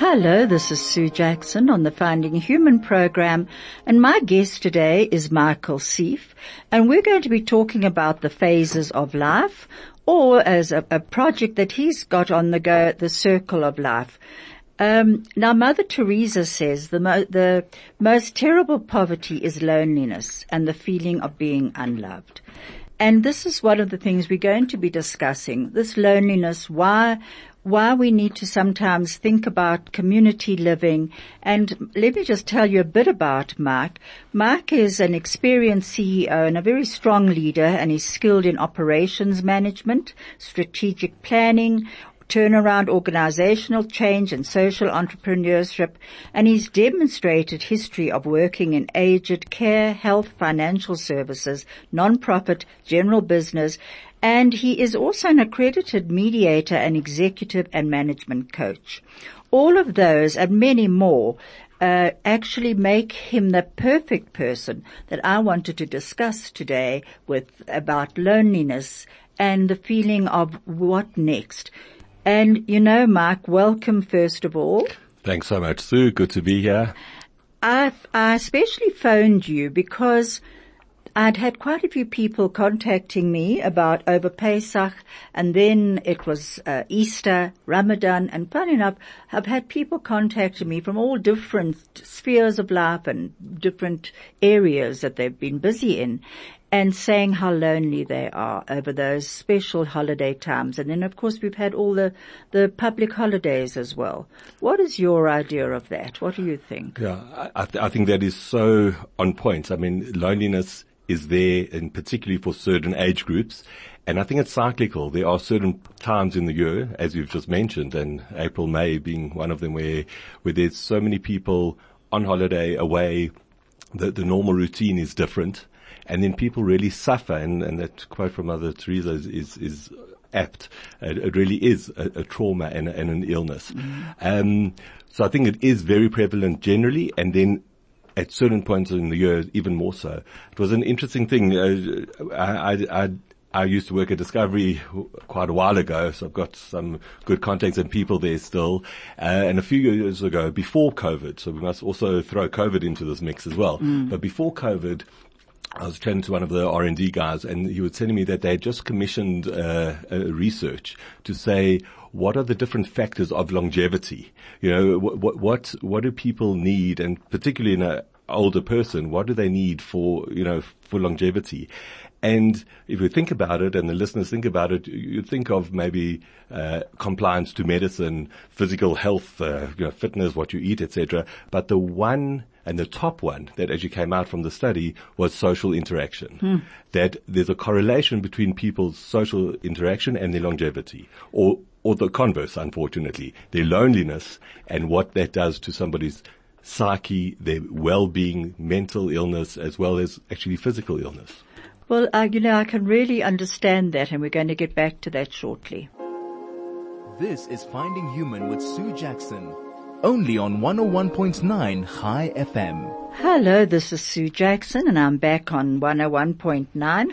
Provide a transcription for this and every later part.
Hello, this is Sue Jackson on the Finding Human program and my guest today is Michael Sieff and we're going to be talking about the phases of life or as a, a project that he's got on the go, the circle of life. Um, now, Mother Teresa says the, mo- the most terrible poverty is loneliness and the feeling of being unloved. And this is one of the things we're going to be discussing, this loneliness, why, why we need to sometimes think about community living. And let me just tell you a bit about Mike. Mike is an experienced CEO and a very strong leader and he's skilled in operations management, strategic planning, turnaround organizational change and social entrepreneurship, and he's demonstrated history of working in aged care, health, financial services, non-profit, general business, and he is also an accredited mediator and executive and management coach. All of those and many more uh, actually make him the perfect person that I wanted to discuss today with about loneliness and the feeling of what next. And you know, Mark, welcome first of all. Thanks so much, Sue. Good to be here. I, I especially phoned you because I'd had quite a few people contacting me about over Pesach and then it was uh, Easter, Ramadan and funny enough, I've had people contacting me from all different spheres of life and different areas that they've been busy in and saying how lonely they are over those special holiday times. And then of course we've had all the, the public holidays as well. What is your idea of that? What do you think? Yeah, I, th- I think that is so on point. I mean, loneliness is there and particularly for certain age groups. And I think it's cyclical. There are certain times in the year, as you've just mentioned, and April, May being one of them where, where there's so many people on holiday away. that the normal routine is different and then people really suffer. And, and that quote from Mother Teresa is, is, is apt. It, it, really is a, a trauma and, and, an illness. Mm. Um, so I think it is very prevalent generally, and then at certain points in the year, even more so. It was an interesting thing. Uh, I, I, I I used to work at Discovery quite a while ago, so I've got some good contacts and people there still. Uh, and a few years ago, before COVID, so we must also throw COVID into this mix as well. Mm. But before COVID, I was chatting to one of the R&D guys and he was telling me that they had just commissioned uh, research to say what are the different factors of longevity? You know, what, what, what do people need and particularly in an older person, what do they need for, you know, for longevity? And if you think about it, and the listeners think about it, you think of maybe uh, compliance to medicine, physical health, uh, you know, fitness, what you eat, etc. But the one and the top one that actually came out from the study was social interaction. Hmm. That there's a correlation between people's social interaction and their longevity, or or the converse, unfortunately, their loneliness and what that does to somebody's psyche, their well-being, mental illness, as well as actually physical illness. Well, uh, you know, I can really understand that, and we're going to get back to that shortly. This is Finding Human with Sue Jackson only on 101.9 Chai FM. Hello, this is Sue Jackson and I'm back on 101.9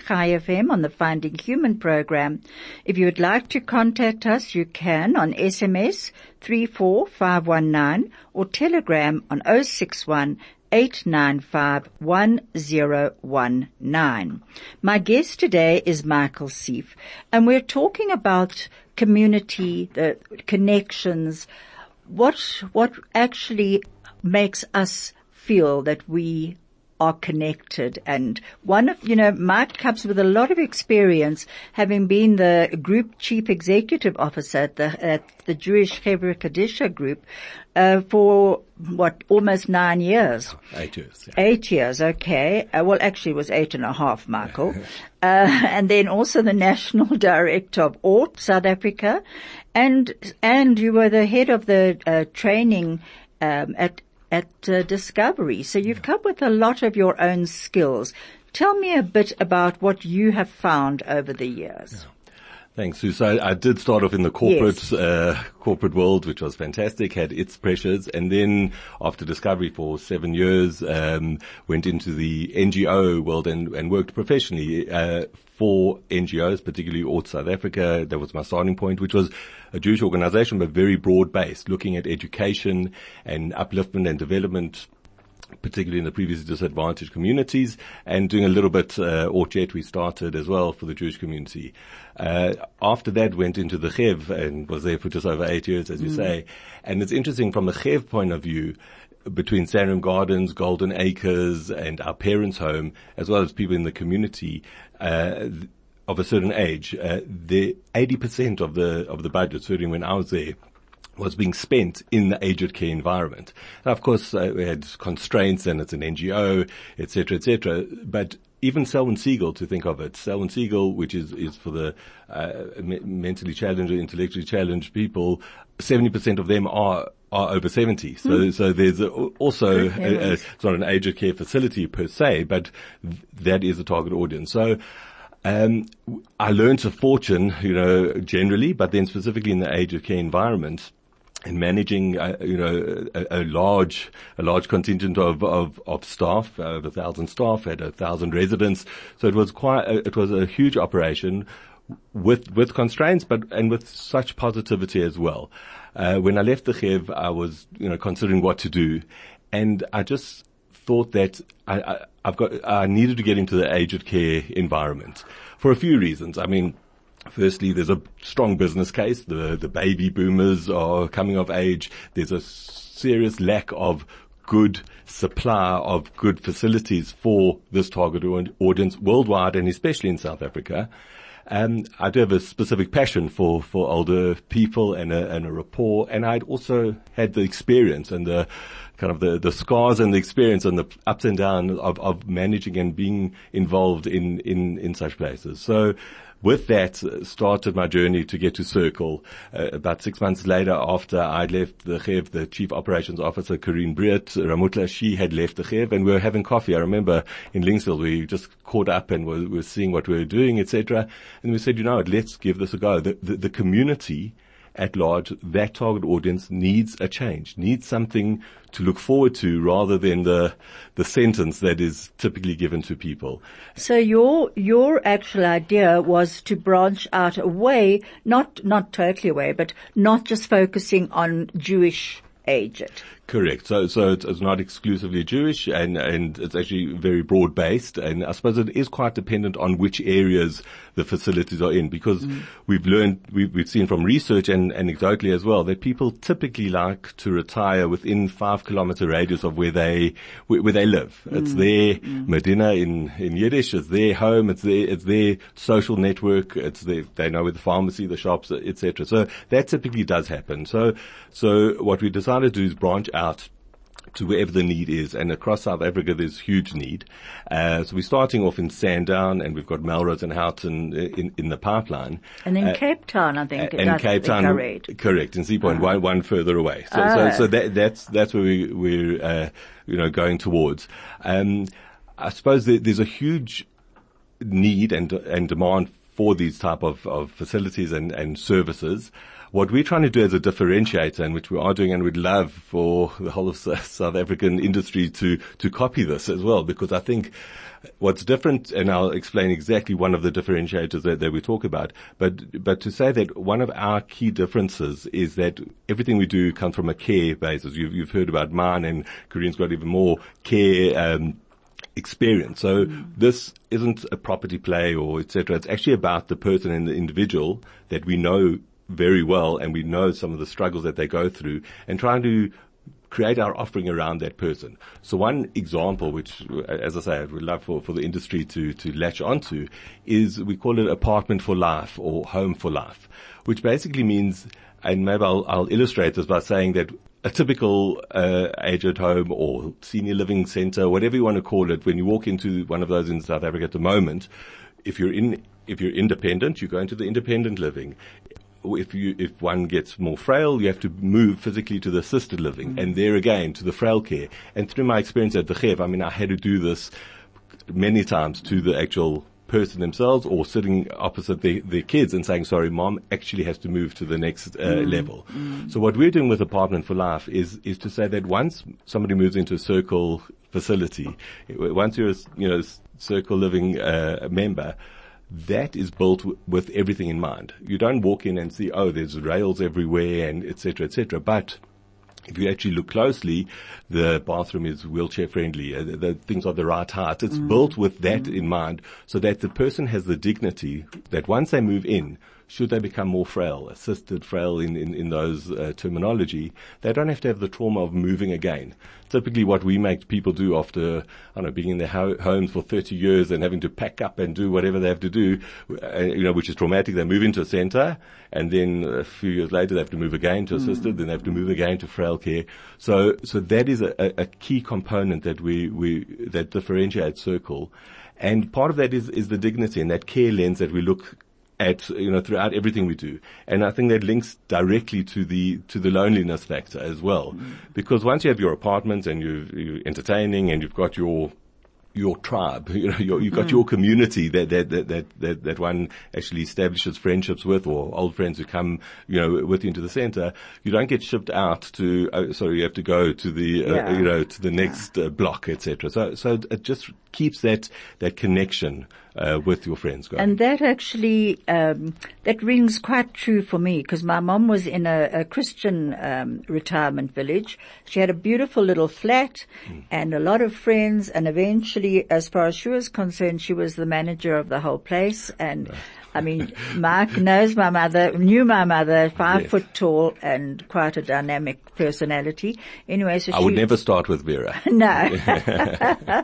Chai FM on the Finding Human program. If you would like to contact us, you can on SMS 34519 or Telegram on 061 895-1019. My guest today is Michael Sieff and we're talking about community, the connections, what, what actually makes us feel that we are connected and one of, you know, Mike comes with a lot of experience having been the group chief executive officer at the, at the Jewish Chevra Kadisha group, uh, for what, almost nine years? Eight years. Yeah. Eight years, okay. Uh, well actually it was eight and a half, Michael. uh, and then also the national director of ORT, South Africa. And, and you were the head of the, uh, training, um, at at uh, Discovery. So you've come with a lot of your own skills. Tell me a bit about what you have found over the years. Thanks, Sue. So I, I did start off in the corporate, yes. uh, corporate world, which was fantastic, had its pressures. And then after Discovery for seven years, um, went into the NGO world and, and worked professionally, uh, for NGOs, particularly ORT South Africa. That was my starting point, which was a Jewish organization, but very broad based, looking at education and upliftment and development particularly in the previously disadvantaged communities, and doing a little bit, uh, ORT Jet we started as well for the Jewish community. Uh, after that went into the Chev and was there for just over eight years, as you mm. say. And it's interesting from the Chev point of view, between Sandringham Gardens, Golden Acres, and our parents' home, as well as people in the community, uh, of a certain age, uh, the 80% of the, of the budget, certainly when I was there, was being spent in the aged care environment. And of course, uh, we had constraints and it's an NGO, etc., etc. But even Selwyn Segal, to think of it, Selwyn Segal, which is, is for the uh, mentally challenged or intellectually challenged people, 70% of them are are over 70. So, mm. so there's a, also, a, a, it's not an aged care facility per se, but th- that is a target audience. So, um, I learned a fortune, you know, generally, but then specifically in the aged of care environment, and managing, uh, you know, a, a, large, a large contingent of, of, of staff, uh, a thousand staff, had a thousand residents. So it was quite, a, it was a huge operation with, with constraints, but, and with such positivity as well. Uh, when I left the Chev, I was, you know, considering what to do. And I just thought that I, I, I've got, I needed to get into the aged care environment for a few reasons. I mean, Firstly, there's a strong business case. The, the baby boomers are coming of age. There's a serious lack of good supply of good facilities for this target audience worldwide and especially in South Africa. Um, I do have a specific passion for, for older people and a, and a rapport. And I'd also had the experience and the kind of the, the scars and the experience and the ups and downs of, of managing and being involved in, in, in such places. So with that uh, started my journey to get to Circle. Uh, about six months later, after I'd left the Chev, the chief operations officer, Karine Briet Ramutla, she had left the Chev and we were having coffee. I remember in Linksfield, we just caught up and were, were seeing what we were doing, etc. And we said, you know what, let's give this a go. The, the, the community at large, that target audience needs a change, needs something to look forward to rather than the, the sentence that is typically given to people. So your, your actual idea was to branch out away, not, not totally away, but not just focusing on Jewish aged. Correct. So, so it's, it's, not exclusively Jewish and, and it's actually very broad based. And I suppose it is quite dependent on which areas the facilities are in because mm. we've learned, we've, we've seen from research and anecdotally as well that people typically like to retire within five kilometer radius of where they, where, where they live. Mm. It's their mm. Medina in, in Yiddish. It's their home. It's their, it's their social network. It's their, they know where the pharmacy, the shops, etc. So that typically does happen. So, so what we decided to do is branch out to wherever the need is. And across South Africa, there's huge need. Uh, so we're starting off in Sandown, and we've got Melrose and Houghton in, in the pipeline. And then uh, Cape Town, I think. And Cape Town, correct. correct. In Seapoint, uh-huh. one, one further away. So, so, so, that, that's that's where we, we're uh, you know going towards. Um, I suppose there, there's a huge need and and demand for these type of, of facilities and, and services. What we're trying to do as a differentiator, and which we are doing, and we'd love for the whole of South African industry to to copy this as well, because I think what's different, and I'll explain exactly one of the differentiators that, that we talk about, but, but to say that one of our key differences is that everything we do comes from a care basis. You've, you've heard about mine and Karine's got even more care, um, experience. So mm. this isn't a property play or etc. It's actually about the person and the individual that we know very well and we know some of the struggles that they go through and trying to create our offering around that person. So one example, which, as I say, I would love for, for the industry to, to latch onto is we call it apartment for life or home for life, which basically means, and maybe I'll, I'll illustrate this by saying that a typical uh, aged home or senior living center, whatever you want to call it, when you walk into one of those in South Africa at the moment, if you're in if you're independent, you go into the independent living if you, if one gets more frail, you have to move physically to the assisted living and there again to the frail care. And through my experience at the Chev, I mean, I had to do this many times to the actual person themselves or sitting opposite their, their kids and saying, sorry, mom actually has to move to the next uh, Mm. level. So what we're doing with Apartment for Life is, is to say that once somebody moves into a circle facility, once you're a, you know, circle living, uh, member, that is built w- with everything in mind. You don't walk in and see, oh, there's rails everywhere and et cetera, et cetera. But if you actually look closely, the bathroom is wheelchair friendly. Uh, the, the things are the right height. It's built with that in mind so that the person has the dignity that once they move in, should they become more frail, assisted frail in, in, in those uh, terminology, they don't have to have the trauma of moving again. Typically what we make people do after, I don't know, being in their ho- homes for 30 years and having to pack up and do whatever they have to do, uh, you know, which is traumatic. They move into a center and then a few years later they have to move again to assisted, then they have to move again to frail care. So, so that is a, a, a key component that we, we, that differentiates Circle. And part of that is, is the dignity and that care lens that we look at you know throughout everything we do, and I think that links directly to the to the loneliness factor as well, because once you have your apartment and you you're entertaining and you've got your your tribe, you know, your, you've got your community that, that, that, that, that, one actually establishes friendships with or old friends who come, you know, with you into the center. You don't get shipped out to, uh, sorry, you have to go to the, uh, Yeah. you know, to the next uh, block, etc. So, so it just keeps that, that connection, uh, with your friends going. And that actually, um, that rings quite true for me because my mom was in a, a Christian um, retirement village. She had a beautiful little flat and a lot of friends and eventually, as far as she was concerned, she was the manager of the whole place. And I mean, Mark knows my mother, knew my mother, five Yes. foot tall and quite a dynamic personality. Anyway, so I she, would never start with Vera. no.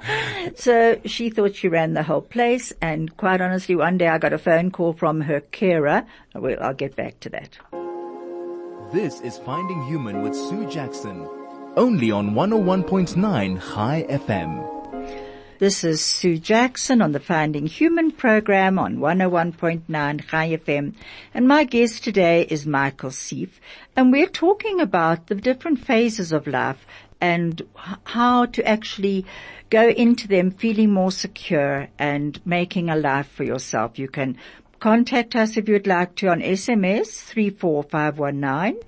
so she thought she ran the whole place and quite honestly one day I got a phone call from her carer. Well, I'll get back to that. This is Finding Human with Sue Jackson. Only on 101.9 Chai FM. This is Sue Jackson on the Finding Human program on 101.9 Chai FM. And my guest today is Michael Sieff. And we're talking about the different phases of life and how to actually go into them feeling more secure and making a life for yourself. You can contact us if you'd like to on SMS 34519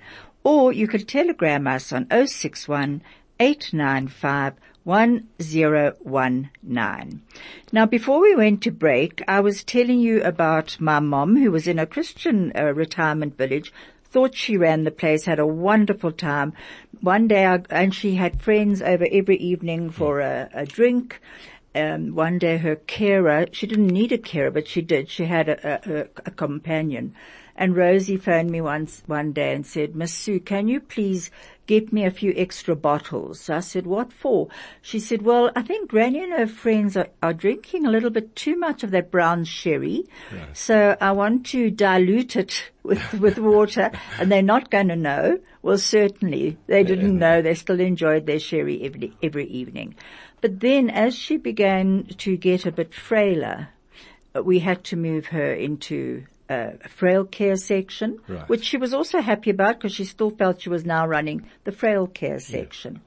or you can telegram us on 061 895 1019. Now before we went to break, I was telling you about my mom who was in a Christian uh, retirement village, thought she ran the place, had a wonderful time. One day, I, and she had friends over every evening for a, a drink. Um, one day her carer, she didn't need a carer, but she did. She had a, a, a companion. And Rosie phoned me once, one day and said, Miss Sue, can you please get me a few extra bottles? So I said, what for? She said, well, I think Granny and her friends are, are drinking a little bit too much of that brown sherry. So I want to dilute it with, with water and they're not going to know. Well, certainly they didn't know. They still enjoyed their sherry every, every evening. But then as she began to get a bit frailer, we had to move her into a frail care section, Right. which she was also happy about because she still felt she was now running the frail care section.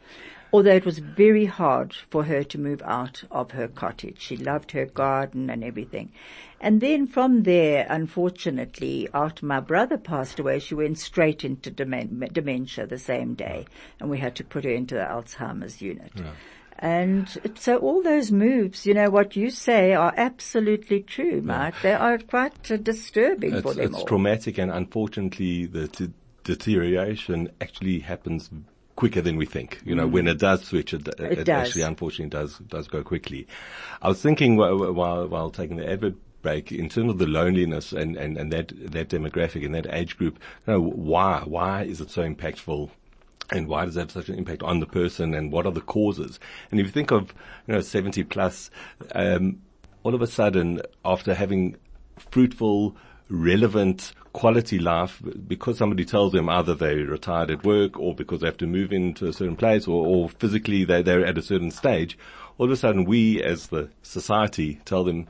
Although it was very hard for her to move out of her cottage. She loved her garden and everything. And then from there, unfortunately, after my brother passed away, she went straight into dementia the same day. And we had to put her into the Alzheimer's unit. And so all those moves, you know, what you say are absolutely true, Mark. They are quite uh, disturbing for It's, them it's all. traumatic and unfortunately the t- deterioration actually happens quicker than we think. You know, when it does switch, it, it, Mm. does. actually unfortunately does, does go quickly. I was thinking while, while, while taking the advert break in terms of the loneliness and, and, and that, that demographic and that age group, you know, why, why is it so impactful? And why does that have such an impact on the person and what are the causes? And if you think of, you know, 70 plus, um, all of a sudden after having fruitful, relevant, quality life because somebody tells them either they retired at work or because they have to move into a certain place or, or physically they, they're at a certain stage, all of a sudden we as the society tell them,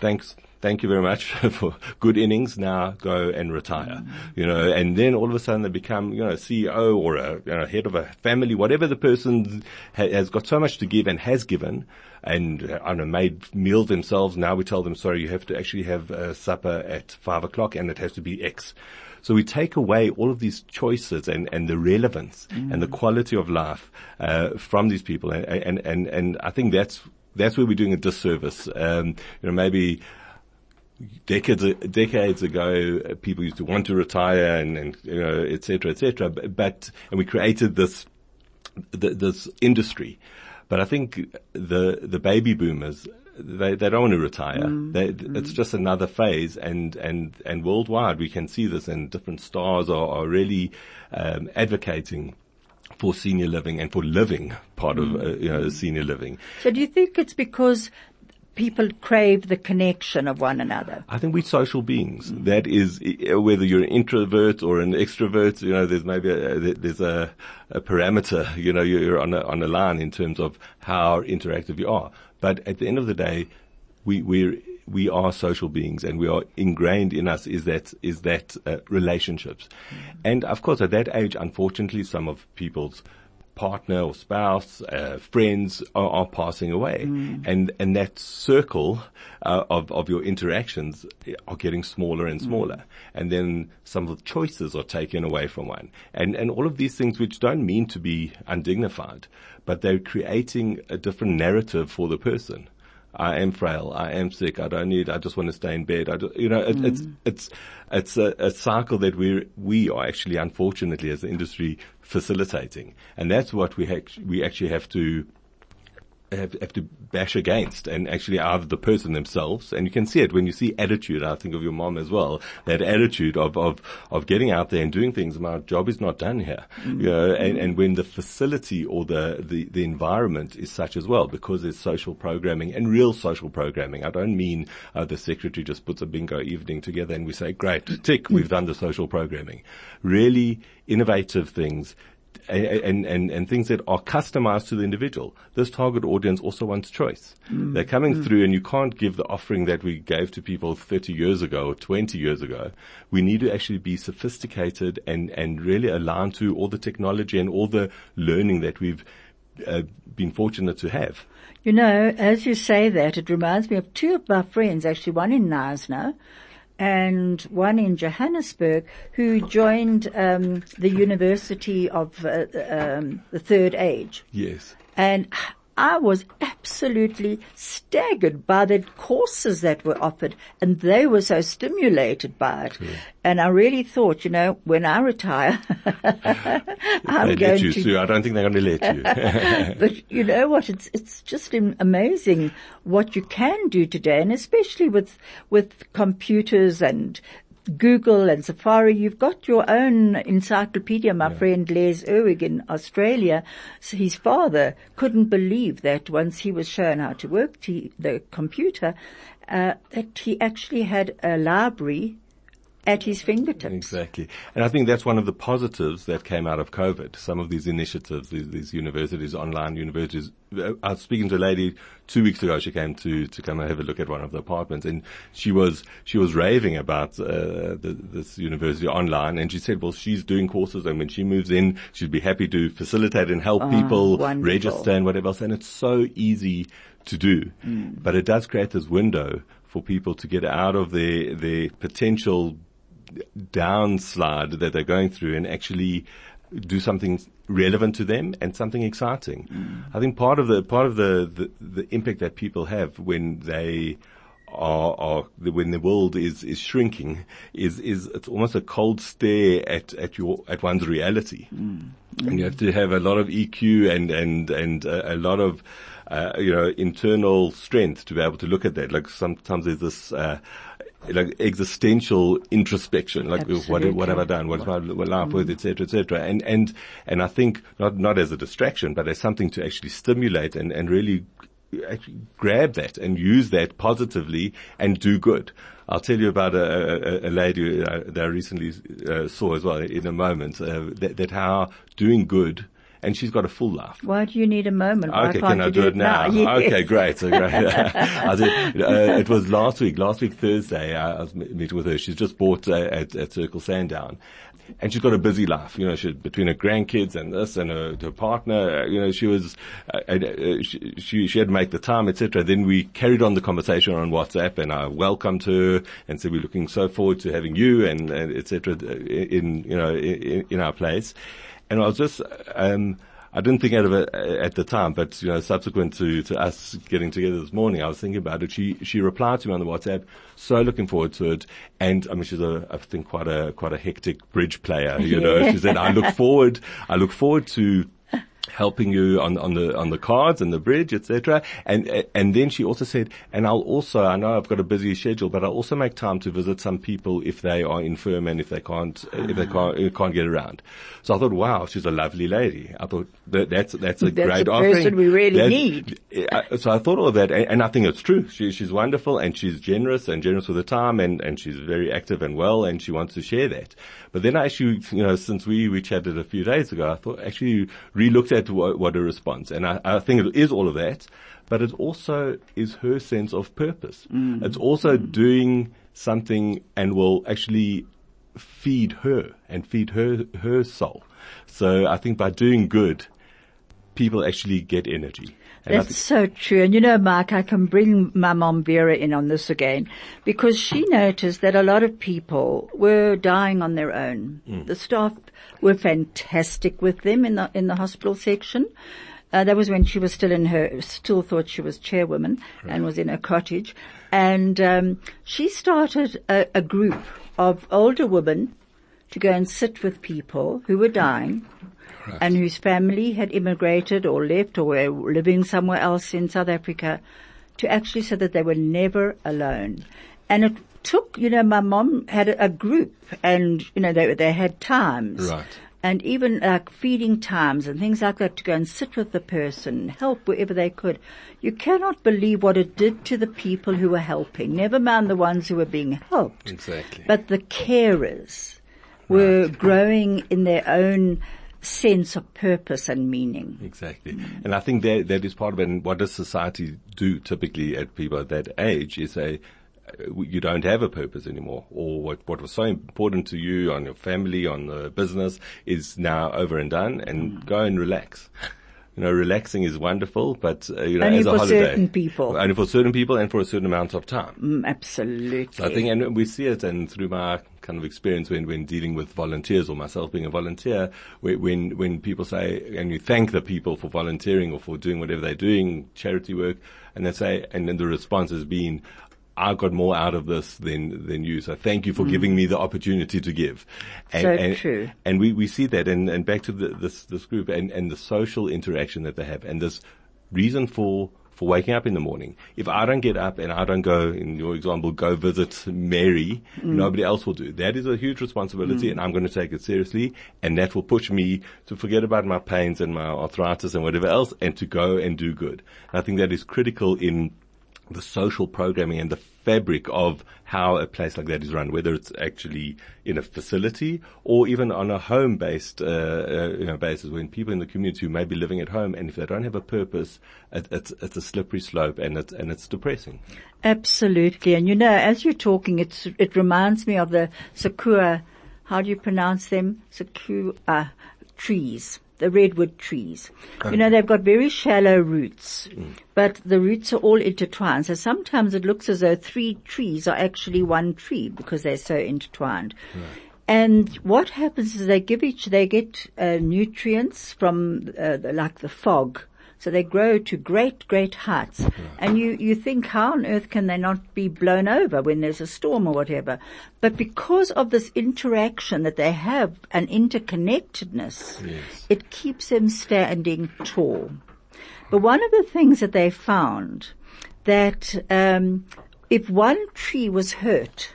thanks, thank you very much for good innings. Now go and retire, you know, and then all of a sudden they become, you know, CEO or a you know, head of a family, whatever the person ha- has got so much to give and has given and uh, I don't know, made meals themselves. Now we tell them, sorry, you have to actually have uh, supper at five o'clock and it has to be X. So we take away all of these choices and, and the relevance and the quality of life uh, from these people, and, and and and I think that's that's where we're doing a disservice. Um, you know, maybe decades decades ago, people used to want to retire and, and you know, et cetera, et cetera. But, but and we created this th- this industry. But I think the the baby boomers they they don't want to retire. They, It's just another phase, and and and worldwide we can see this, and different stars are are really um, advocating for senior living and for living part of uh, you know senior living. So do you think it's because people crave the connection of one another? I think we're social beings. That is, whether you're an introvert or an extrovert, you know, there's maybe a, there's a, a parameter, you know, you're on a, on a line in terms of how interactive you are. But at the end of the day, we, we're, we are social beings and we are ingrained in us is that, is that uh, relationships. And of course at that age, unfortunately, some of people's partner or spouse, uh, friends are, are passing away, and and that circle uh, of of your interactions are getting smaller and smaller, and then some of the choices are taken away from one, and and all of these things which don't mean to be undignified, but they're creating a different narrative for the person. I am frail. I am sick. I don't need. I just want to stay in bed. I you know, it, it's mm. it's it's a, a cycle that we we are actually, unfortunately, as an industry, facilitating, and that's what we ha- we actually have to have, have to bash against and actually are the person themselves. And you can see it when you see attitude. I think of your mom as well. That attitude of of of getting out there and doing things. My job is not done here. You know and, and when the facility or the, the the environment is such as well because there's social programming and real social programming. I don't mean uh, the secretary just puts a bingo evening together and we say great tick we've done the social programming. Really innovative things and, and, and things that are customized to the individual. This target audience also wants choice. They're coming through and you can't give the offering that we gave to people 30 years ago or 20 years ago. We need to actually be sophisticated and, and really align to all the technology and all the learning that we've uh, been fortunate to have. You know, as you say that, it reminds me of two of my friends, actually one in Knysna and one in Johannesburg, who joined um, the University of uh, um, the Third Age. Yes. And I was absolutely staggered by the courses that were offered and they were so stimulated by it. And I really thought, you know, when I retire, I'm They going let you, to Sue. I don't think they're going to let you. but you know what? It's it's just amazing what you can do today, and especially with with computers and Google and Safari. You've got your own encyclopedia. My friend Les Erwig in Australia, so his father couldn't believe that once he was shown how to work t- the computer, uh, that he actually had a library at his fingertips. Exactly. And I think that's one of the positives that came out of COVID. Some of these initiatives, these, these universities, online universities. I was speaking to a lady two weeks ago. She came to, to come and have a look at one of the apartments and she was, she was raving about, uh, the, this university online and she said, well, she's doing courses and when she moves in, she'd be happy to facilitate and help people wonderful. register and whatever else. And it's so easy to do, but it does create this window for people to get out of their, their potential downslide that they're going through and actually do something relevant to them and something exciting. I think part of the part of the, the, the impact that people have when they are, are when the world is, is shrinking is is it's almost a cold stare at at your at one's reality, and you have to have a lot of EQ and and and a, a lot of uh, you know internal strength to be able to look at that. Like sometimes there's this. Uh, like existential introspection, like what, what have I done? What's my life worth, et cetera, et cetera. And, and, and I think not, not as a distraction, but as something to actually stimulate and, and really actually grab that and use that positively and do good. I'll tell you about a, a, a lady uh, that I recently uh, saw as well in a moment, uh, that, that how doing good and she's got a full life. Why do you need a moment? Why Okay, can't can I you do it now? Yes. Okay, great, so great. I said, uh, it was last week, last week Thursday, I was meeting with her. She's just bought uh, at, at Circle Sandown. And she's got a busy life, you know, she, between her grandkids and this and her, her partner, uh, you know, she was, uh, uh, uh, she, she, she had to make the time, etc. Then we carried on the conversation on WhatsApp and I welcomed her and said, we're looking so forward to having you and, and etc. in, you know, in, in our place. And I was just, um, I didn't think of it at the time, but you know, subsequent to, to us getting together this morning, I was thinking about it. She she replied to me on the WhatsApp, so looking forward to it. And I mean, she's a I think quite a quite a hectic bridge player. You know, she said, I look forward, I look forward to helping you on, on the on the cards and the bridge, etc. And and then she also said, and I'll also I know I've got a busy schedule, but I'll also make time to visit some people if they are infirm and if they can't if they can't can't get around. So I thought, wow, she's a lovely lady. I thought that, that's that's a That's great the offering. person we really That's- need. I- So I thought all of that, and, and I think it's true. She, she's wonderful, and she's generous and generous with her time, and, and she's very active and well, and she wants to share that. But then I actually, you know, since we, we chatted a few days ago, I thought actually re-looked at what, what her response, and I, I think it is all of that, but it also is her sense of purpose. Mm. It's also mm. doing something and will actually feed her and feed her her soul. So I think by doing good, people actually get energy. That's so true. And you know, Mark, I can bring my mom Vera in on this again because she noticed that a lot of people were dying on their own. The staff were fantastic with them in the, in the hospital section. Uh, that was when she was still in her, still thought she was chairwoman and was in her cottage. And, um, she started a, a group of older women to go and sit with people who were dying and whose family had immigrated or left or were living somewhere else in South Africa to actually so that they were never alone. And it took, you know, my mom had a, a group and, you know, they, they had times. Right. And even like feeding times and things like that to go and sit with the person, help wherever they could. You cannot believe what it did to the people who were helping, never mind the ones who were being helped. Exactly. But the carers were growing in their own sense of purpose and meaning. Exactly. And I think that, that is part of it. And what does society do typically at people at that age is say, you don't have a purpose anymore or what, what was so important to you on your family, on the business is now over and done and go and relax. You know, relaxing is wonderful, but uh, you know, Only as a for holiday, certain people. only for certain people and for a certain amount of time. Mm, absolutely. So I think, and we see it, and through my kind of experience when, when dealing with volunteers or myself being a volunteer, when, when, when people say, and you thank the people for volunteering or for doing whatever they're doing, charity work, and they say, and then the response has been, I got more out of this than, than you. So thank you for giving me the opportunity to give. And, Mm. So and, true. And we, we see that and, and back to the, this, this group and, and the social interaction that they have and this reason for, for waking up in the morning. If I don't get up and I don't go, in your example, go visit Mary, mm. nobody else will do. That is a huge responsibility mm. and I'm going to take it seriously and that will push me to forget about my pains and my arthritis and whatever else and to go and do good. And I think that is critical in the social programming and the fabric of how a place like that is run, whether it's actually in a facility or even on a home-based uh, uh, you know, basis, when people in the community who may be living at home and if they don't have a purpose, it, it's, it's a slippery slope and it's and it's depressing. Absolutely. And you know, as you're talking, it's, it reminds me of the sakura, how do you pronounce them? Sakura trees. The redwood trees. You know, they've got very shallow roots, but the roots are all intertwined. So sometimes it looks as though three trees are actually one tree because they're so intertwined. And what happens is they give each, they get uh, nutrients from uh, like the fog. So they grow to great, great heights. And you, you think how on earth can they not be blown over when there's a storm or whatever? But because of this interaction that they have and interconnectedness, it keeps them standing tall. But one of the things that they found that um, if one tree was hurt,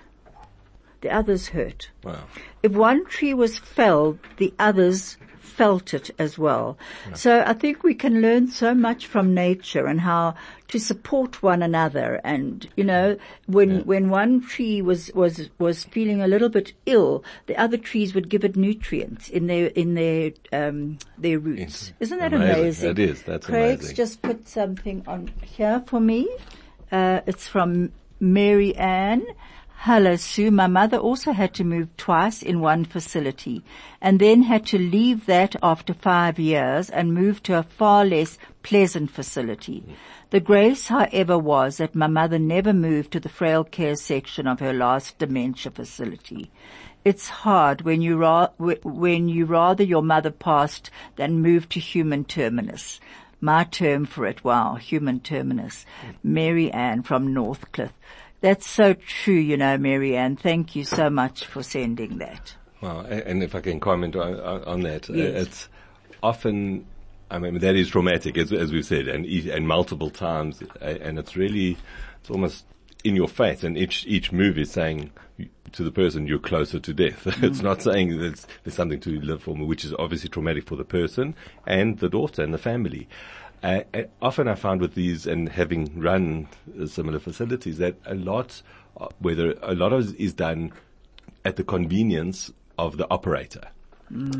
the others hurt. Wow. If one tree was felled, the others felt it as well. So I think we can learn so much from nature and how to support one another. And you know, when when one tree was was was feeling a little bit ill, the other trees would give it nutrients in their in their um, their roots. Isn't that amazing. amazing? That is. That's Craig's amazing. just put something on here for me. Uh, it's from Mary Ann. Hello, Sue. My mother also had to move twice in one facility and then had to leave that after five years and move to a far less pleasant facility. The grace, however, was that my mother never moved to the frail care section of her last dementia facility. It's hard when you ra- when you rather your mother passed than moved to human terminus. My term for it, wow, human terminus. Mary Ann from Northcliffe. That's so true, you know, Mary Ann. Thank you so much for sending that. A- And if I can comment on, that, uh, Yes. it's often, I mean, that is traumatic, as, as we've said, and, and multiple times, and it's really, it's almost in your face, and each, each move is saying to the person, you're closer to death. it's not saying that there's, there's something to live for, which is obviously traumatic for the person and the daughter and the family. Often I found with these and having run uh, similar facilities that a lot, uh, whether a lot of is done at the convenience of the operator.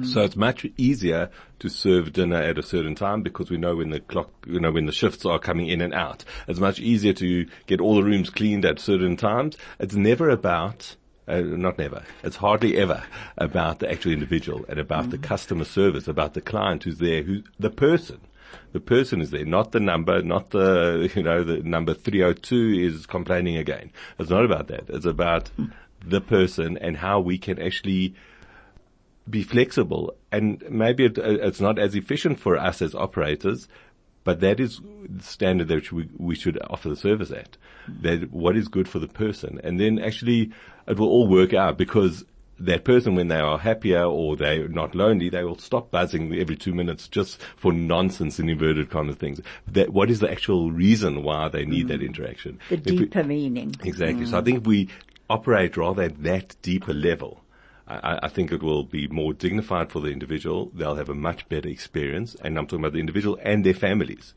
So it's much easier to serve dinner at a certain time because we know when the clock, you know, when the shifts are coming in and out. It's much easier to get all the rooms cleaned at certain times. It's never about, uh, not never, it's hardly ever about the actual individual and about the customer service, about the client who's there, who, the person. The person is there, not the number, not the, you know, the number 302 is complaining again. It's not about that. It's about the person and how we can actually be flexible. And maybe it, it's not as efficient for us as operators, but that is the standard that we, we should offer the service at. That what is good for the person. And then actually it will all work out because that person, when they are happier or they're not lonely, they will stop buzzing every two minutes just for nonsense and inverted kind of things. That, what is the actual reason why they need that mm. interaction? The If we- deeper meaning. Exactly. So I mm. think if we operate rather at that deeper level, I, I think it will be more dignified for the individual. They'll have a much better experience, and I'm talking about the individual and their families.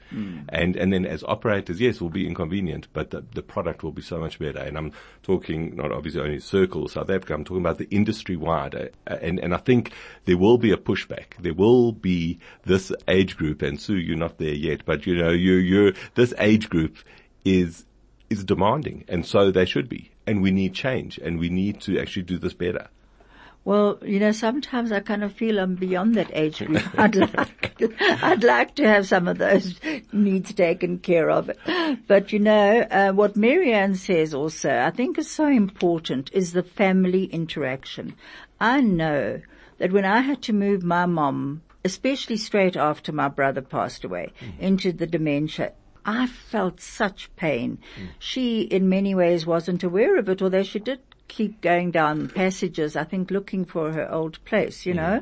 And and then as operators, yes, it will be inconvenient, but the, the product will be so much better. And I'm talking not obviously only Circle South Africa. I'm talking about the industry wide. Uh, and and I think there will be a pushback. There will be this age group, and Sue, you're not there yet, but you know, you you're this age group is is demanding, and so they should be. And we need change, and we need to actually do this better. Well, you know, sometimes I kind of feel I'm beyond that age group. I'd like, I'd like to have some of those needs taken care of. But you know, uh, what Marianne says also, I think is so important is the family interaction. I know that when I had to move my mom, especially straight after my brother passed away, into the dementia, I felt such pain. She, in many ways, wasn't aware of it, although she did keep going down passages, I think looking for her old place, you know.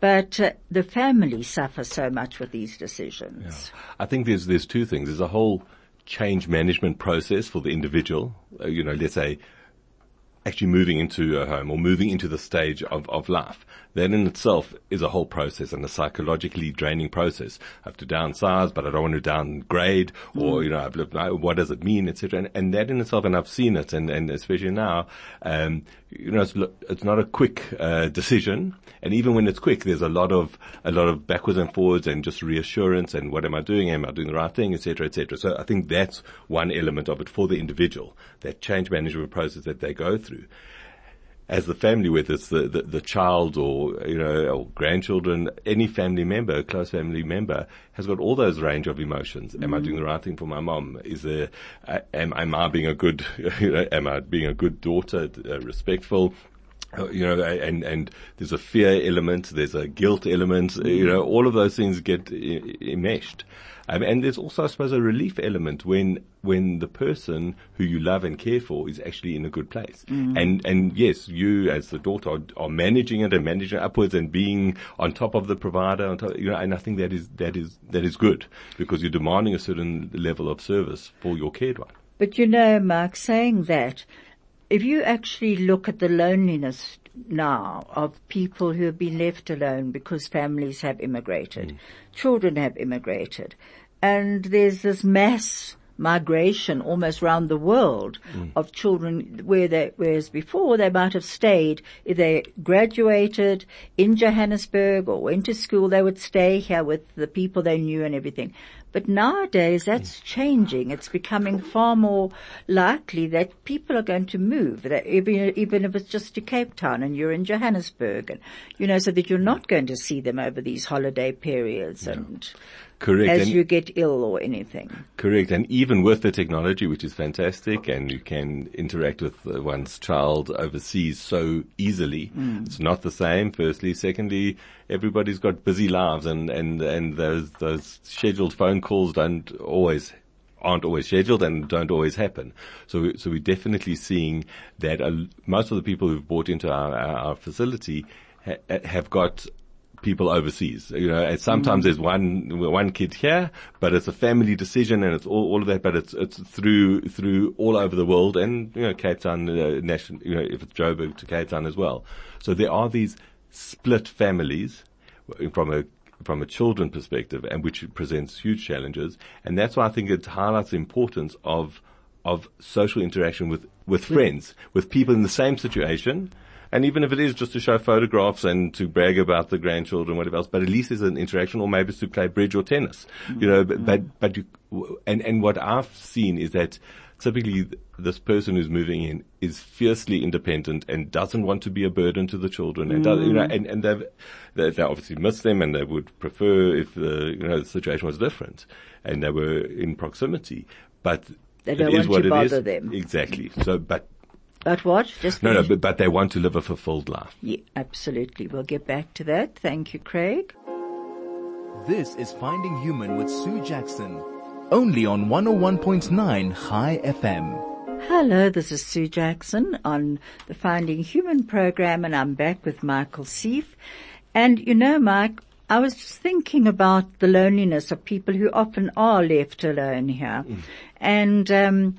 But uh, the family suffer so much with these decisions. I think there's there's two things. There's a whole change management process for the individual. Uh, you know, let's say actually moving into a home or moving into the stage of, of life. That in itself is a whole process and a psychologically draining process. I have to downsize, but I don't want to downgrade or, you know, I've lived, what does it mean, etc. And, and that in itself, and I've seen it and, and especially now, um, you know, it's, it's not a quick, uh, decision. And even when it's quick, there's a lot of, a lot of backwards and forwards and just reassurance and what am I doing? Am I doing the right thing, etc., etc. So I think that's one element of it for the individual, that change management process that they go through as the family, whether it's the, the, the child or, you know, or grandchildren, any family member, a close family member has got all those range of emotions. Am I doing the right thing for my mom? Is there, uh, am, am I being a good, you know, am I being a good daughter, uh, respectful? Uh, you know, and, and there's a fear element, there's a guilt element, uh, you know, all of those things get enmeshed. Um, and there's also, I suppose, a relief element when, when the person who you love and care for is actually in a good place. And, and yes, you as the daughter are, are managing it and managing it upwards and being on top of the provider, on top, you know, and I think that is, that is, that is good because you're demanding a certain level of service for your cared one. But you know, Mark, saying that, if you actually look at the loneliness now of people who have been left alone because families have immigrated, mm. children have immigrated, and there's this mass migration almost round the world mm. of children where they, whereas before they might have stayed, if they graduated in Johannesburg or went to school, they would stay here with the people they knew and everything. But nowadays that's hmm. changing. It's becoming far more likely that people are going to move, that even, even if it's just to Cape Town and you're in Johannesburg and, you know, so that you're not going to see them over these holiday periods and Correct. as and- you get ill or anything. Correct. And even with the technology, which is fantastic, and you can interact with uh, one's child overseas so easily, it's not the same, firstly. Secondly, everybody's got busy lives and, and, and those, those scheduled phone calls don't always aren't always scheduled and don't always happen. So, we- so we're definitely seeing that uh, most of the people who've bought into our, our, our facility ha- have got people overseas. You know, and sometimes there's one one kid here, but it's a family decision, and it's all, all of that. But it's it's through through all over the world, and you know, Cape Town, uh, national, you know, if it's Joburg to Cape Town as well. So there are these split families from a from a children perspective, and which presents huge challenges. And that's why I think it highlights the importance of of social interaction with with friends, with people in the same situation. And even if it is just to show photographs and to brag about the grandchildren, whatever else, but at least there's an interaction, or maybe it's to play bridge or tennis, you know. But but, but you, and and what I've seen is that typically this person who's moving in is fiercely independent and doesn't want to be a burden to the children, and does, you know, mm. and and they've, they they obviously miss them, and they would prefer if the you know the situation was different, and they were in proximity, but. They don't it is want to what it is. bother them. Exactly. So, but But what? Just no, no, but, but they want to live a fulfilled life. Yeah, absolutely. We'll get back to that. Thank you, Craig. This is Finding Human with Sue Jackson. Only on 101.9 Chai FM. Hello, this is Sue Jackson on the Finding Human program and I'm back with Michael Sieff. And you know, Mike, I was just thinking about the loneliness of people who often are left alone here. And, um,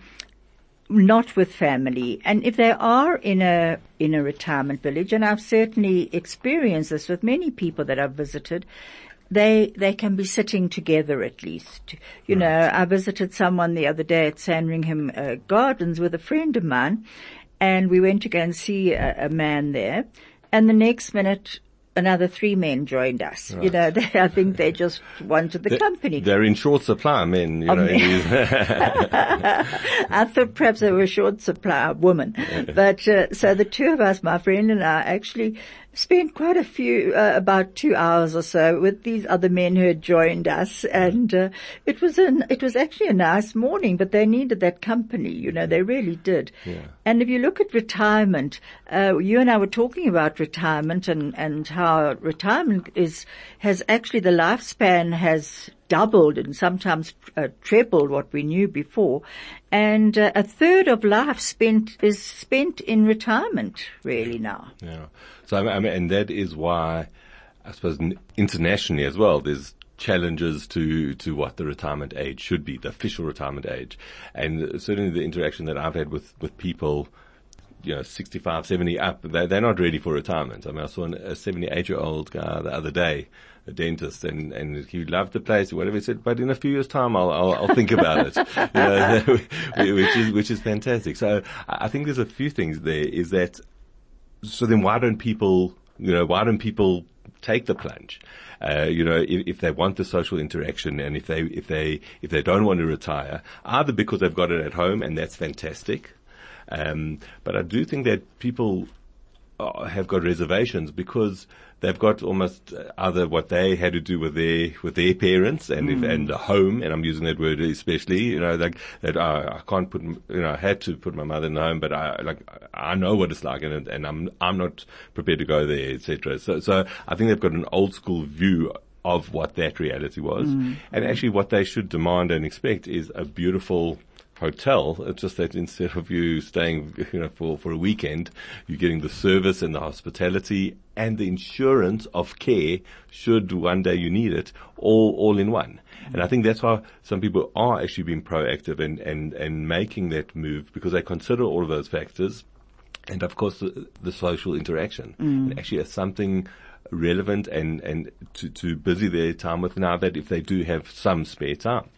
not with family. And if they are in a, in a retirement village, and I've certainly experienced this with many people that I've visited, they, they can be sitting together at least. You know, I visited someone the other day at Sandringham uh, Gardens with a friend of mine and we went to go and see a, a man there and the next minute another three men joined us. You know, they, I think they just wanted the company. They're in short supply, men. You Of know, men. I thought perhaps they were short supply women. But, uh, so the two of us, my friend and I, actually spent quite a few, uh, about two hours or so with these other men who had joined us and, uh, it was an, it was actually a nice morning, but they needed that company, you know, they really did. And if you look at retirement, uh, you and I were talking about retirement and, and how retirement is, has actually the lifespan has doubled and sometimes uh, trebled what we knew before. And uh, a third of life spent is spent in retirement really now. yeah. So, I mean, and that is why, I suppose, internationally as well, there's challenges to, to what the retirement age should be, the official retirement age. And certainly the interaction that I've had with, with people, you know, 65, 70 up, they're, they're not ready for retirement. I mean, I saw an, a 78 year old guy the other day, a dentist, and, and he loved the place, whatever he said, but in a few years time, I'll, I'll, I'll think about it. You know, which is, which is fantastic. So I I think there's a few things there is that so then why don't people, you know, why don't people take the plunge? Uh, you know, if, if they want the social interaction and if they, if they, if they don't want to retire, either because they've got it at home and that's fantastic. Um, but I do think that people have got reservations because they've got almost uh, either what they had to do with their with their parents and if, and the home, and I'm using that word especially, you know, like that I, I can't put, you know, I had to put my mother in the home, but I like I know what it's like, and and I'm I'm not prepared to go there, etc. So so I think they've got an old school view of what that reality was, and actually what they should demand and expect is a beautiful hotel. It's just that instead of you staying, you know, for, for a weekend, you're getting the service and the hospitality and the insurance of care should one day you need it all, all in one. And I think that's why some people are actually being proactive and, and, and making that move because they consider all of those factors and of course the, the social interaction. Mm. And actually, as something relevant and and to to busy their time with now that if they do have some spare time.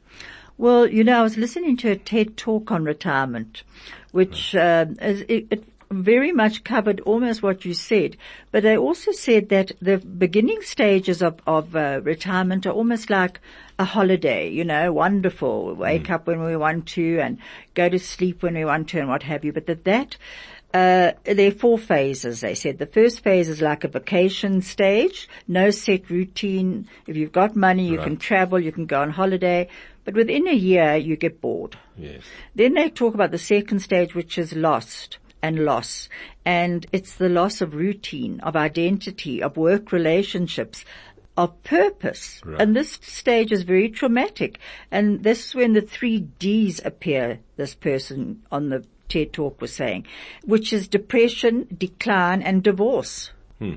Well, you know, I was listening to a TED talk on retirement, which uh, is, it, it very much covered almost what you said, but they also said that the beginning stages of, of uh, retirement are almost like a holiday, you know, wonderful. We wake up when we want to and go to sleep when we want to and what have you, but that that uh, there are four phases, they said. The first phase is like a vacation stage, no set routine. If you've got money, you can travel, you can go on holiday, but within a year, you get bored. Yes. Then they talk about the second stage, which is lost and loss. And it's the loss of routine, of identity, of work relationships, of purpose. Right. And this stage is very traumatic. And this is when the three Ds appear, this person on the TED talk was saying, which is depression, decline, and divorce. Hmm.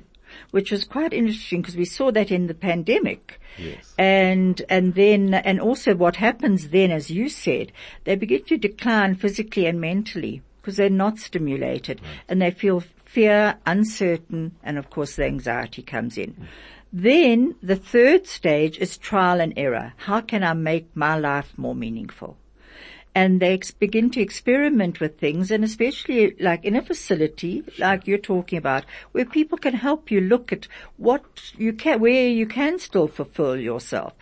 Which was quite interesting because we saw that in the pandemic. Yes. And, and then, and also what happens then, as you said, they begin to decline physically and mentally because they're not stimulated and they feel fear, uncertain, and of course the anxiety comes in. Then the third stage is trial and error. How can I make my life more meaningful? And they ex- begin to experiment with things and especially like in a facility like you're talking about where people can help you look at what you can where you can still fulfill yourself.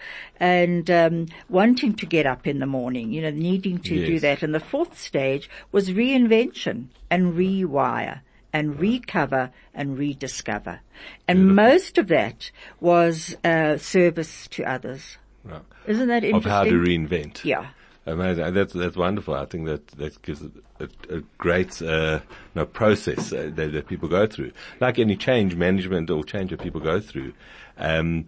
And um, wanting to get up in the morning you know needing to do that. And the fourth stage was reinvention and rewire and recover and rediscover. And most of that was uh, service to others. Right. isn't that interesting? Of how to reinvent. yeah Amazing. That's that's wonderful. I think that that gives a, a, great uh, process uh, that, that people go through, like any change management or change that people go through. Um,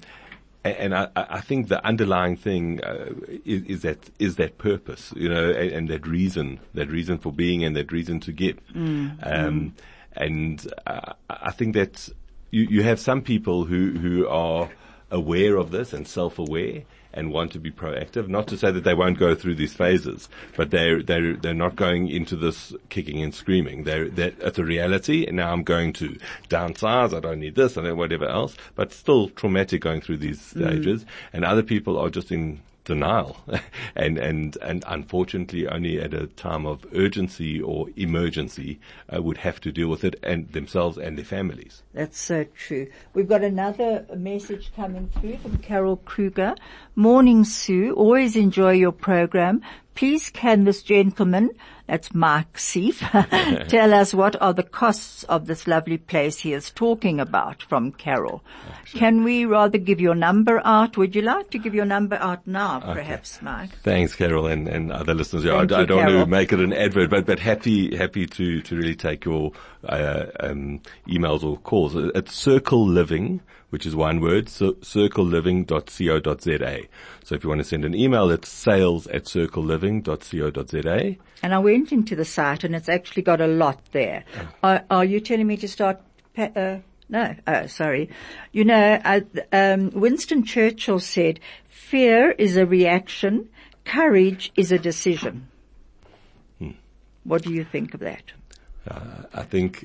and I, I I think the underlying thing uh, is, is that is that purpose, you know, and, and that reason, that reason for being, and that reason to give. Um, and uh, I think that you, you have some people who who are aware of this and self-aware and want to be proactive. Not to say that they won't go through these phases, but they're they're they're not going into this kicking and screaming. They're that it's a reality, and now I'm going to downsize. I don't need this and whatever else, but still traumatic going through these mm. stages. And other people are just in denial and, and, and unfortunately only at a time of urgency or emergency uh, would have to deal with it and themselves and their families. That's so true. We've got another message coming through from Carol Kruger. Morning, Sue. Always enjoy your program. Please can this gentleman, that's Mark Sieff, tell us what are the costs of this lovely place he is talking about from Carol. Can we rather give your number out? Would you like to give your number out now, perhaps, Mark? Thanks, Carol, and, and other listeners. Yeah, I, Thank I don't want to make it an advert, but, but happy, happy to, to really take your, uh, um, emails or calls. It's Circle Living, which is one word, so circleliving.co.za. So if you want to send an email, it's sales at circleliving.co.za. And I went into the site and it's actually got a lot there. Are, are you telling me to start? Uh, no, oh, sorry. You know, uh, um, Winston Churchill said, "Fear is a reaction, courage is a decision." What do you think of that? Uh, I think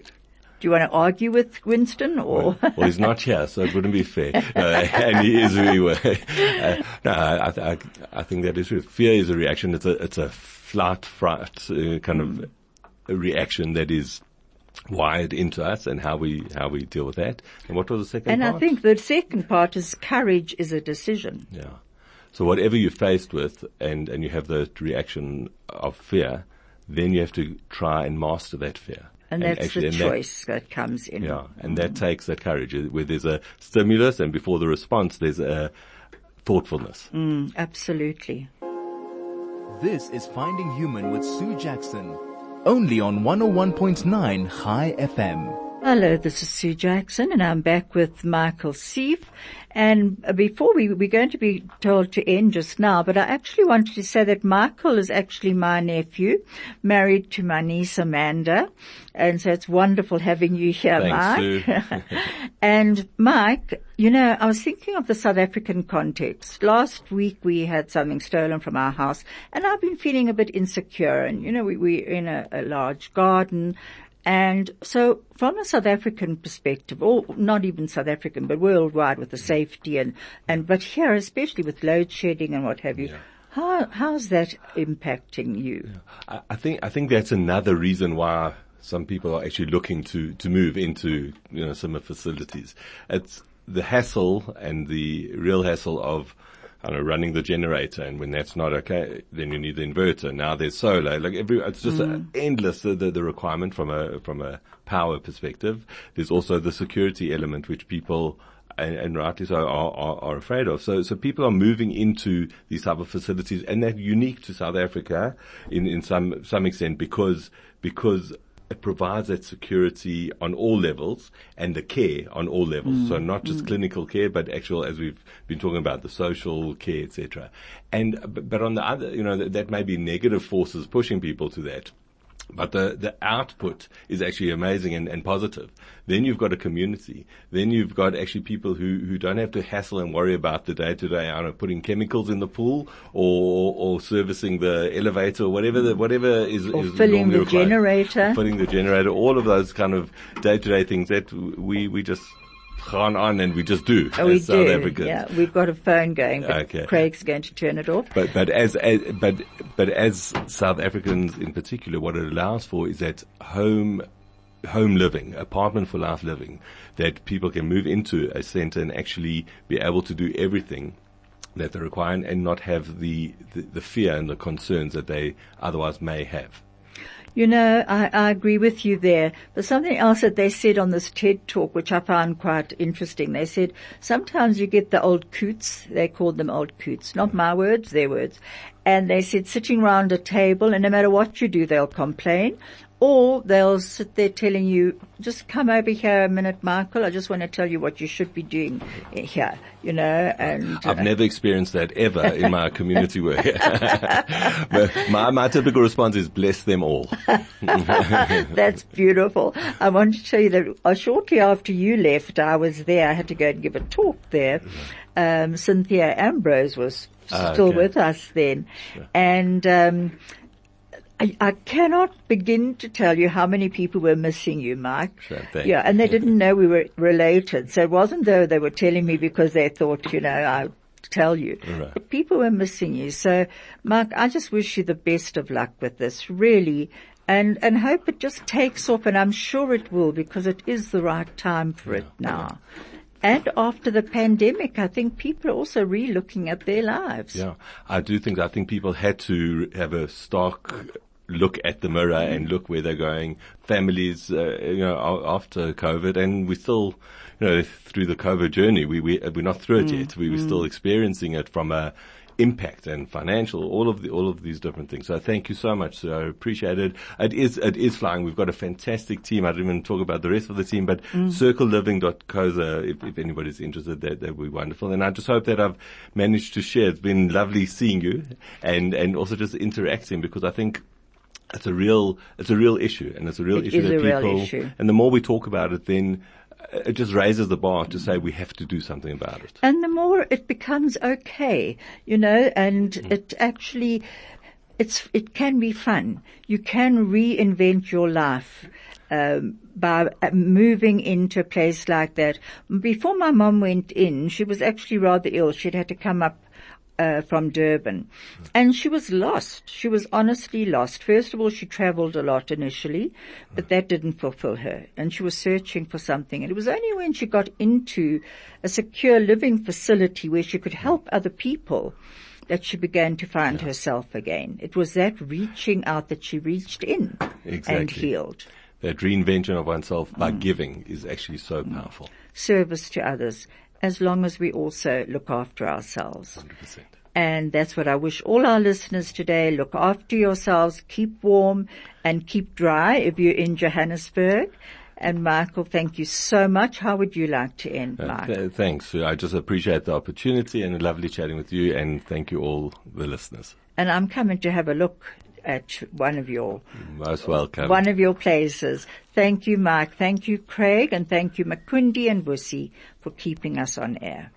Do you want to argue with Winston or? well, he's not here, so it wouldn't be fair. No, and he is well. Uh, no, I, I, I think that is true. Fear is a reaction. It's a, it's a flight, fright uh, kind of reaction that is wired into us and how we, how we deal with that. And what was the second and part? I think the second part is courage is a decision. Yeah. So whatever you're faced with and, and you have that reaction of fear, then you have to try and master that fear. And that's actually- the and choice that comes in. Yeah, and that takes that courage. uh, Where there's a stimulus, and before the response, there's a thoughtfulness. Absolutely. This is Finding Human with Sue Jackson. Only on 101.9 Chai FM. Hello, this is Sue Jackson and I'm back with Michael Sieff. And before we, we're going to be told to end just now, but I actually wanted to say that Michael is actually my nephew, married to my niece Amanda. And so it's wonderful having you here, Thanks, Mike. and Mike, you know, I was thinking of the South African context. Last week we had something stolen from our house and I've been feeling a bit insecure and you know, we, we're in a, a large garden And so from a South African perspective, or not even South African, but worldwide with the mm. safety and, and, but here, especially with load shedding and what have you, how, how's that impacting you? I, I think, I think that's another reason why some people are actually looking to, to move into, you know, similar facilities. It's the hassle and the real hassle of, I don't know, running the generator, and when that's not okay, then you need the inverter. Now there's solar. Like every, it's just Mm. endless the, the, the requirement from a from a power perspective. There's also the security element, which people and, and rightly so are, are, are afraid of. So so people are moving into these type of facilities, and they're unique to South Africa in in some some extent because because it provides that security on all levels and the care on all levels. Mm. So not just mm. clinical care, but actual, as we've been talking about, the social care, etc. And but but on the other, you know, that, that may be negative forces pushing people to that. But the, the output is actually amazing and, and positive. Then you've got a community. Then you've got actually people who, who don't have to hassle and worry about the day to day, I don't know, putting chemicals in the pool or, or servicing the elevator or whatever the, whatever is, Or is filling the required. generator. Filling the generator, all of those kind of day to day things that we, we just gaan on and we just do Oh, we South do. Africans. Yeah, we've got a phone going, but Okay. Craig's going to turn it off. But but as, as but but as South Africans in particular, what it allows for is that home home living, apartment for life living, that people can move into a centre and actually be able to do everything that they require and, and not have the, the the fear and the concerns that they otherwise may have. You know, I, I agree with you there. But something else that they said on this TED talk, which I found quite interesting, they said sometimes you get the old coots, they called them old coots, not my words, their words. And they said sitting round a table and no matter what you do, they'll complain. Or they'll sit there telling you, just come over here a minute, Michael. I just want to tell you what you should be doing here, you know, and I've uh, never experienced that ever in my community work. but my, my typical response is bless them all. That's beautiful. I want to tell you that uh, shortly after you left, I was there. I had to go and give a talk there. Um, Cynthia Ambrose was Ah, still okay. with us then, and um, I, I cannot begin to tell you how many people were missing you, Mike. Sure, yeah, and they didn't know we were related, so it wasn't though they were telling me because they thought, you know, I tell you. Right. But people were missing you. So, Mark, I just wish you the best of luck with this, really. And, and hope it just takes off and I'm sure it will because it is the right time for it now. And after the pandemic, I think people are also re-looking at their lives. Yeah, I do think I think people had to have a stark look at the mirror and mm. look where they're going. Families, uh, you know, after COVID, and we still, you know, through the COVID journey, we we uh, we're not through it yet. Mm. We, we're mm. still experiencing it from a impact and financial, all of the, all of these different things. So thank you so much. So I appreciate it. It is, it is flying. We've got a fantastic team. I didn't even talk about the rest of the team, but circleliving.coza, if, if anybody's interested, that, that would be wonderful. And I just hope that I've managed to share. It's been lovely seeing you and, and also just interacting because I think it's a real, it's a real issue and it's a real It issue is that people, issue. and the more we talk about it, then uh, it just raises the bar to say we have to do something about it. And the more it becomes okay, you know, and Mm. it actually, it's, it can be fun. You can reinvent your life. Um, by uh, moving into a place like that. Before my mom went in, she was actually rather ill. She'd had to come up uh, from Durban. And she was lost. She was honestly lost. First of all, she traveled a lot initially, but that didn't fulfill her. And she was searching for something. And it was only when she got into a secure living facility where she could help other people that she began to find herself again. It was that reaching out that she reached in exactly. and healed. That reinvention of oneself by Mm. giving is actually so powerful. Service to others, as long as we also look after ourselves. 100%. And that's what I wish all our listeners today. Look after yourselves, keep warm and keep dry if you're in Johannesburg. And Michael, thank you so much. How would you like to end, Uh, th- thanks. I just appreciate the opportunity and lovely chatting with you and thank you all the listeners. And I'm coming to have a look at one of your Most welcome. one of your places. Thank you, Mike. Thank you, Craig, and thank you, Makundi and Vusi, for keeping us on air.